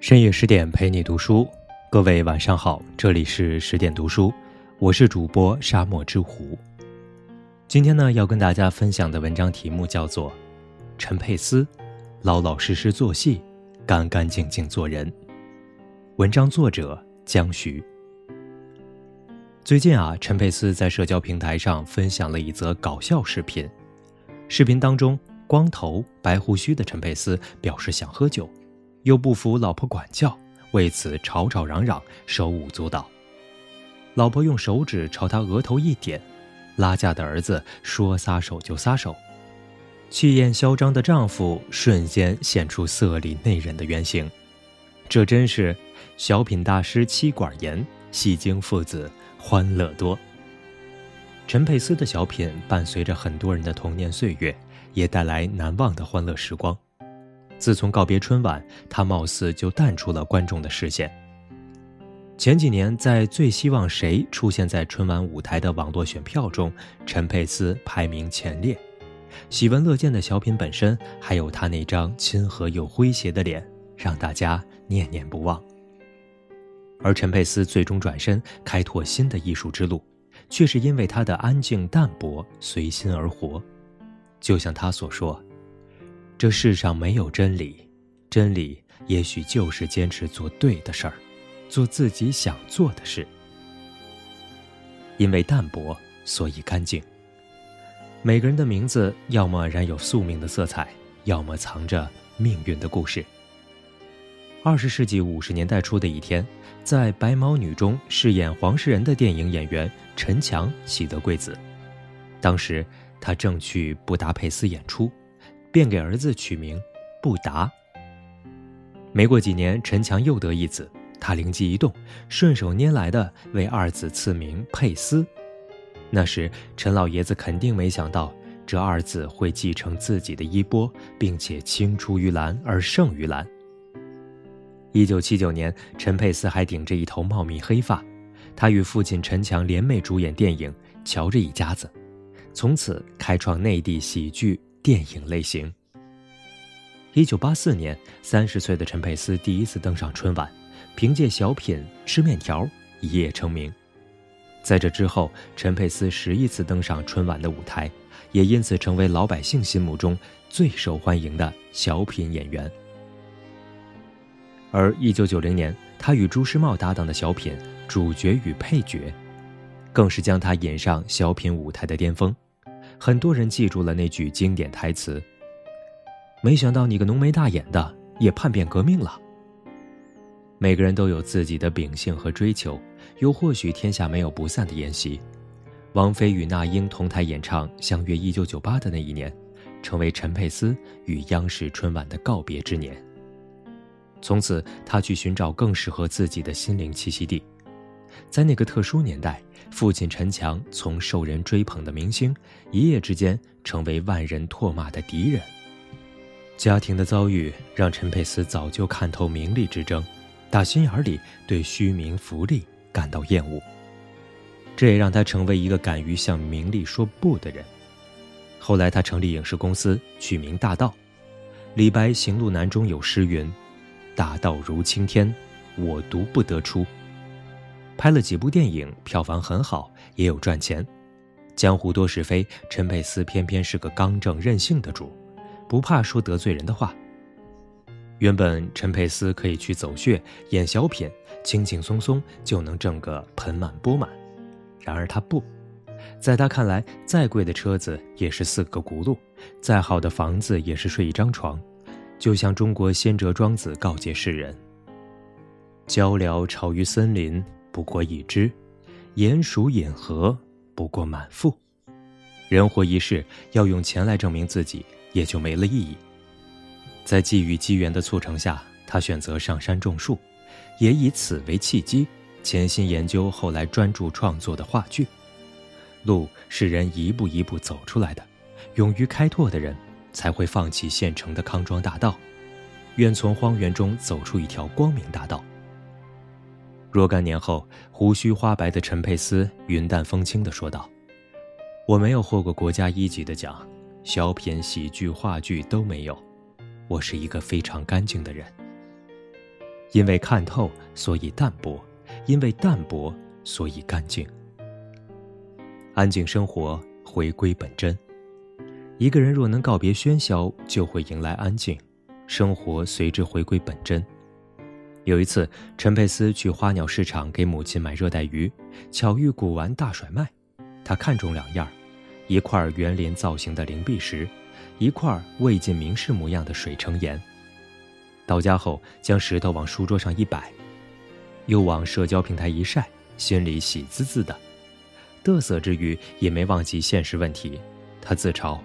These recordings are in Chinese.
深夜十点陪你读书，各位晚上好，这里是十点读书，我是主播沙漠之狐。今天呢，要跟大家分享的文章题目叫做《陈佩斯，老老实实做戏，干干净净做人》。文章作者江徐。最近啊，陈佩斯在社交平台上分享了一则搞笑视频，视频当中，光头白胡须的陈佩斯表示想喝酒。又不服老婆管教，为此吵吵嚷嚷，手舞足蹈。老婆用手指朝他额头一点，拉架的儿子说撒手就撒手，气焰嚣张的丈夫瞬间现出色厉内荏的原形。这真是小品大师妻管严，戏精父子欢乐多。陈佩斯的小品伴随着很多人的童年岁月，也带来难忘的欢乐时光。自从告别春晚，他貌似就淡出了观众的视线。前几年，在最希望谁出现在春晚舞台的网络选票中，陈佩斯排名前列。喜闻乐见的小品本身，还有他那张亲和又诙谐的脸，让大家念念不忘。而陈佩斯最终转身开拓新的艺术之路，却是因为他的安静淡泊、随心而活。就像他所说。这世上没有真理，真理也许就是坚持做对的事儿，做自己想做的事。因为淡泊，所以干净。每个人的名字，要么染有宿命的色彩，要么藏着命运的故事。二十世纪五十年代初的一天，在《白毛女》中饰演黄世仁的电影演员陈强喜得贵子，当时他正去布达佩斯演出。便给儿子取名布达。没过几年，陈强又得一子，他灵机一动，顺手拈来的为二子赐名佩斯。那时，陈老爷子肯定没想到这二子会继承自己的衣钵，并且青出于蓝而胜于蓝。一九七九年，陈佩斯还顶着一头茂密黑发，他与父亲陈强联袂主演电影《瞧这一家子》，从此开创内地喜剧。电影类型。一九八四年，三十岁的陈佩斯第一次登上春晚，凭借小品《吃面条》一夜成名。在这之后，陈佩斯十一次登上春晚的舞台，也因此成为老百姓心目中最受欢迎的小品演员。而一九九零年，他与朱时茂搭档的小品《主角与配角》，更是将他引上小品舞台的巅峰。很多人记住了那句经典台词：“没想到你个浓眉大眼的也叛变革命了。”每个人都有自己的秉性和追求，又或许天下没有不散的宴席。王菲与那英同台演唱《相约一九九八》的那一年，成为陈佩斯与央视春晚的告别之年。从此，他去寻找更适合自己的心灵栖息地。在那个特殊年代，父亲陈强从受人追捧的明星，一夜之间成为万人唾骂的敌人。家庭的遭遇让陈佩斯早就看透名利之争，打心眼里对虚名浮利感到厌恶。这也让他成为一个敢于向名利说不的人。后来，他成立影视公司，取名大道。李白《行路难》中有诗云：“大道如青天，我独不得出。”拍了几部电影，票房很好，也有赚钱。江湖多是非，陈佩斯偏偏是个刚正任性的主，不怕说得罪人的话。原本陈佩斯可以去走穴演小品，轻轻松松就能挣个盆满钵满。然而他不，在他看来，再贵的车子也是四个轱辘，再好的房子也是睡一张床。就像中国先哲庄子告诫世人：“鹪鹩巢于森林。”不过一只，鼹鼠饮河不过满腹。人活一世，要用钱来证明自己，也就没了意义。在际遇机缘的促成下，他选择上山种树，也以此为契机，潜心研究后来专注创作的话剧。路是人一步一步走出来的，勇于开拓的人，才会放弃现成的康庄大道，愿从荒原中走出一条光明大道。若干年后，胡须花白的陈佩斯云淡风轻地说道：“我没有获过国家一级的奖，小品、喜剧、话剧都没有。我是一个非常干净的人。”因为看透，所以淡泊；因为淡泊，所以干净。安静生活，回归本真。一个人若能告别喧嚣，就会迎来安静，生活随之回归本真。有一次，陈佩斯去花鸟市场给母亲买热带鱼，巧遇古玩大甩卖，他看中两样：一块园林造型的灵璧石，一块魏晋名士模样的水城岩。到家后，将石头往书桌上一摆，又往社交平台一晒，心里喜滋滋的。嘚瑟之余，也没忘记现实问题。他自嘲：“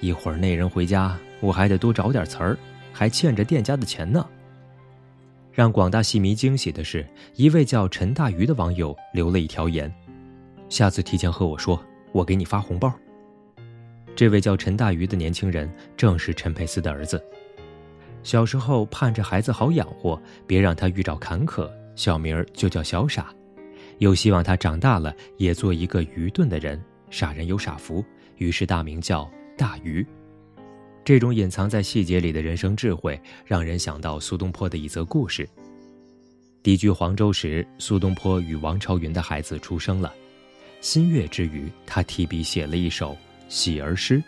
一会儿那人回家，我还得多找点词儿，还欠着店家的钱呢。”让广大戏迷惊喜的是，一位叫陈大鱼的网友留了一条言：“下次提前和我说，我给你发红包。”这位叫陈大鱼的年轻人正是陈佩斯的儿子。小时候盼着孩子好养活，别让他遇着坎坷，小名儿就叫小傻；又希望他长大了也做一个愚钝的人，傻人有傻福，于是大名叫大愚。这种隐藏在细节里的人生智慧，让人想到苏东坡的一则故事。敌居黄州时，苏东坡与王朝云的孩子出生了，心悦之余，他提笔写了一首喜儿诗：“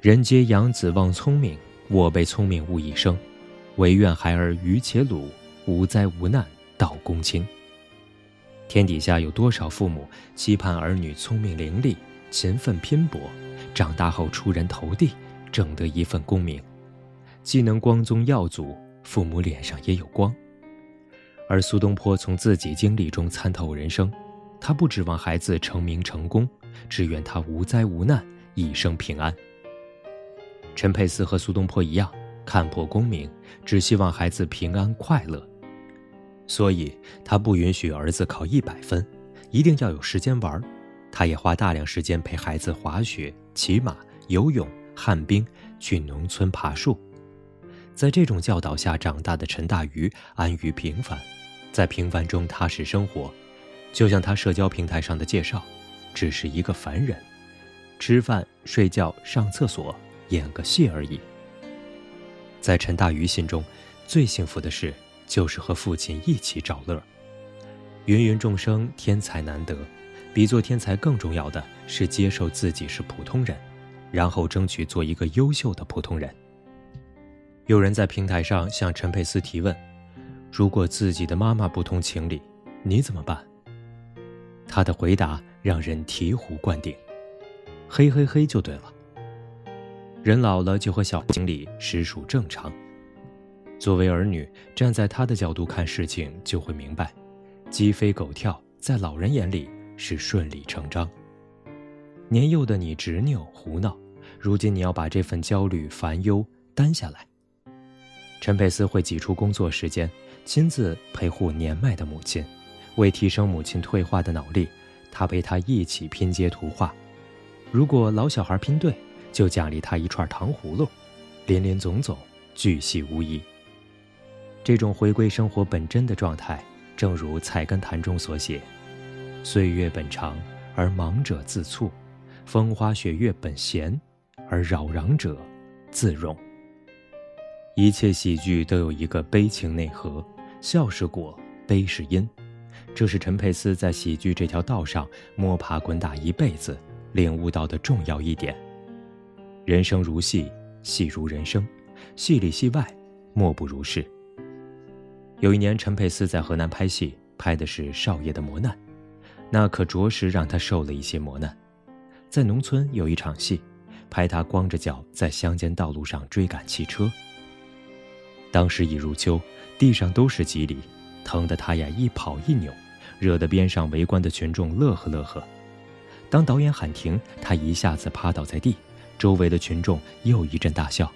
人皆养子望聪明。”我辈聪明误一生，唯愿孩儿愚且鲁，无灾无难到公卿。天底下有多少父母期盼儿女聪明伶俐、勤奋拼搏，长大后出人头地，挣得一份功名，既能光宗耀祖，父母脸上也有光。而苏东坡从自己经历中参透人生，他不指望孩子成名成功，只愿他无灾无难，一生平安。陈佩斯和苏东坡一样，看破功名，只希望孩子平安快乐，所以他不允许儿子考一百分，一定要有时间玩。他也花大量时间陪孩子滑雪、骑马、游泳、旱冰，去农村爬树。在这种教导下长大的陈大愚，安于平凡，在平凡中踏实生活，就像他社交平台上的介绍，只是一个凡人，吃饭、睡觉、上厕所。演个戏而已。在陈大愚心中，最幸福的事就是和父亲一起找乐。芸芸众生，天才难得，比做天才更重要的是接受自己是普通人，然后争取做一个优秀的普通人。有人在平台上向陈佩斯提问：“如果自己的妈妈不通情理，你怎么办？”他的回答让人醍醐灌顶：“嘿嘿嘿，就对了。”人老了就和小经理实属正常。作为儿女，站在他的角度看事情，就会明白，鸡飞狗跳在老人眼里是顺理成章。年幼的你执拗胡闹，如今你要把这份焦虑烦忧担下来。陈佩斯会挤出工作时间，亲自陪护年迈的母亲，为提升母亲退化的脑力，他陪她一起拼接图画。如果老小孩拼对。就奖励他一串糖葫芦，林林总总，巨细无遗。这种回归生活本真的状态，正如《菜根谭》中所写：“岁月本长，而忙者自促；风花雪月本闲，而扰攘者自容。”一切喜剧都有一个悲情内核，笑是果，悲是因。这是陈佩斯在喜剧这条道上摸爬滚打一辈子，领悟到的重要一点。人生如戏，戏如人生，戏里戏外，莫不如是。有一年，陈佩斯在河南拍戏，拍的是少爷的磨难，那可着实让他受了一些磨难。在农村有一场戏，拍他光着脚在乡间道路上追赶汽车。当时已入秋，地上都是蒺藜，疼得他呀一跑一扭，惹得边上围观的群众乐呵乐呵。当导演喊停，他一下子趴倒在地。周围的群众又一阵大笑，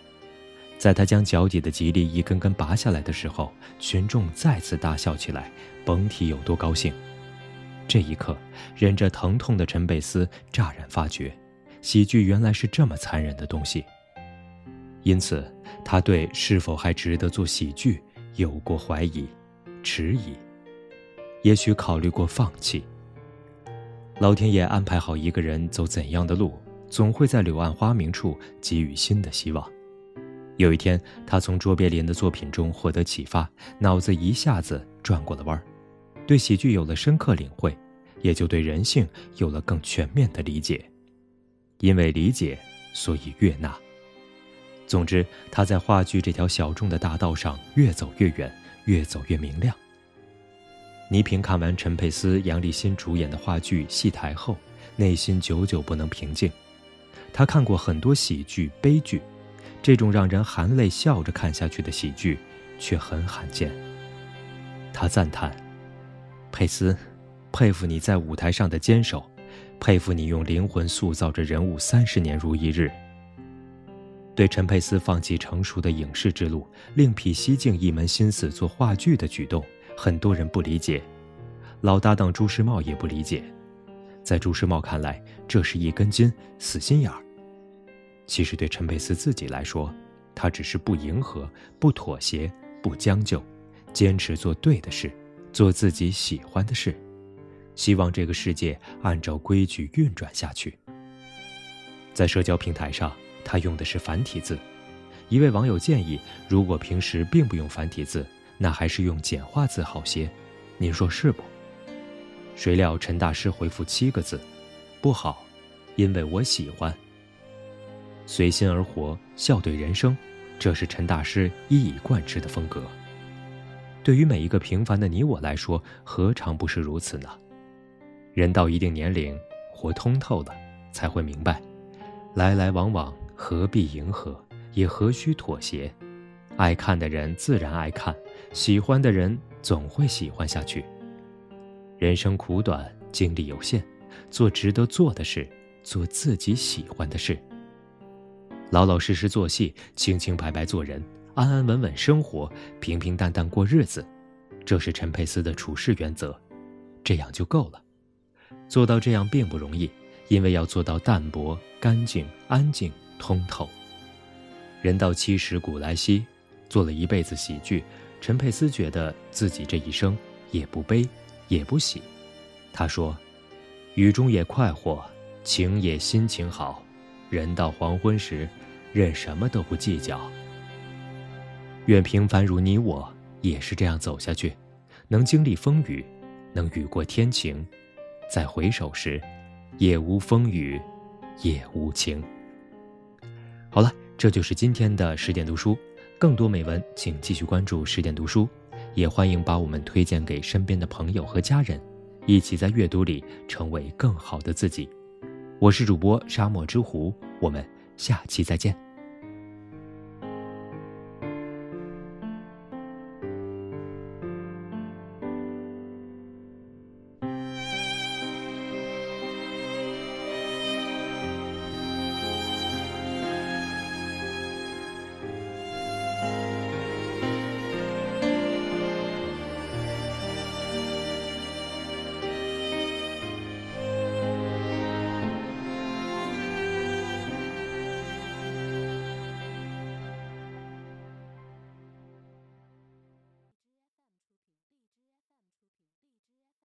在他将脚底的吉利一根根拔下来的时候，群众再次大笑起来，甭提有多高兴。这一刻，忍着疼痛的陈佩斯乍然发觉，喜剧原来是这么残忍的东西。因此，他对是否还值得做喜剧有过怀疑、迟疑，也许考虑过放弃。老天爷安排好一个人走怎样的路。总会在柳暗花明处给予新的希望，有一天，他从卓别林的作品中获得启发，脑子一下子转过了弯儿，对喜剧有了深刻领会，也就对人性有了更全面的理解。因为理解，所以悦纳。总之，他在话剧这条小众的大道上越走越远，越走越明亮。倪萍看完陈佩斯、杨立新主演的话剧《戏台》后，内心久久不能平静。他看过很多喜剧、悲剧。这种让人含泪笑着看下去的喜剧，却很罕见。他赞叹：“佩斯，佩服你在舞台上的坚守，佩服你用灵魂塑造着人物三十年如一日。”对陈佩斯放弃成熟的影视之路，另辟蹊径一门心思做话剧的举动，很多人不理解，老搭档朱时茂也不理解。在朱时茂看来，这是一根筋、死心眼儿。其实对陈佩斯自己来说，他只是不迎合、不妥协、不将就，坚持做对的事，做自己喜欢的事，希望这个世界按照规矩运转下去。在社交平台上，他用的是繁体字。一位网友建议，如果平时并不用繁体字，那还是用简化字好些。您说是不？谁料陈大师回复七个字：不好，因为我喜欢。随心而活，笑对人生，这是陈大师一以贯之的风格。对于每一个平凡的你我来说，何尝不是如此呢？人到一定年龄，活通透了，才会明白，来来往往何必迎合，也何须妥协。爱看的人自然爱看，喜欢的人总会喜欢下去。人生苦短，精力有限，做值得做的事，做自己喜欢的事。老老实实做戏，清清白白做人，安安稳稳生活，平平淡淡过日子，这是陈佩斯的处事原则，这样就够了。做到这样并不容易，因为要做到淡泊、干净、安静、通透。人到七十古来稀，做了一辈子喜剧，陈佩斯觉得自己这一生也不悲，也不喜。他说：“雨中也快活，晴也心情好。”人到黄昏时，任什么都不计较。愿平凡如你我，也是这样走下去，能经历风雨，能雨过天晴，再回首时，也无风雨，也无晴。好了，这就是今天的十点读书。更多美文，请继续关注十点读书，也欢迎把我们推荐给身边的朋友和家人，一起在阅读里成为更好的自己。我是主播沙漠之狐，我们下期再见。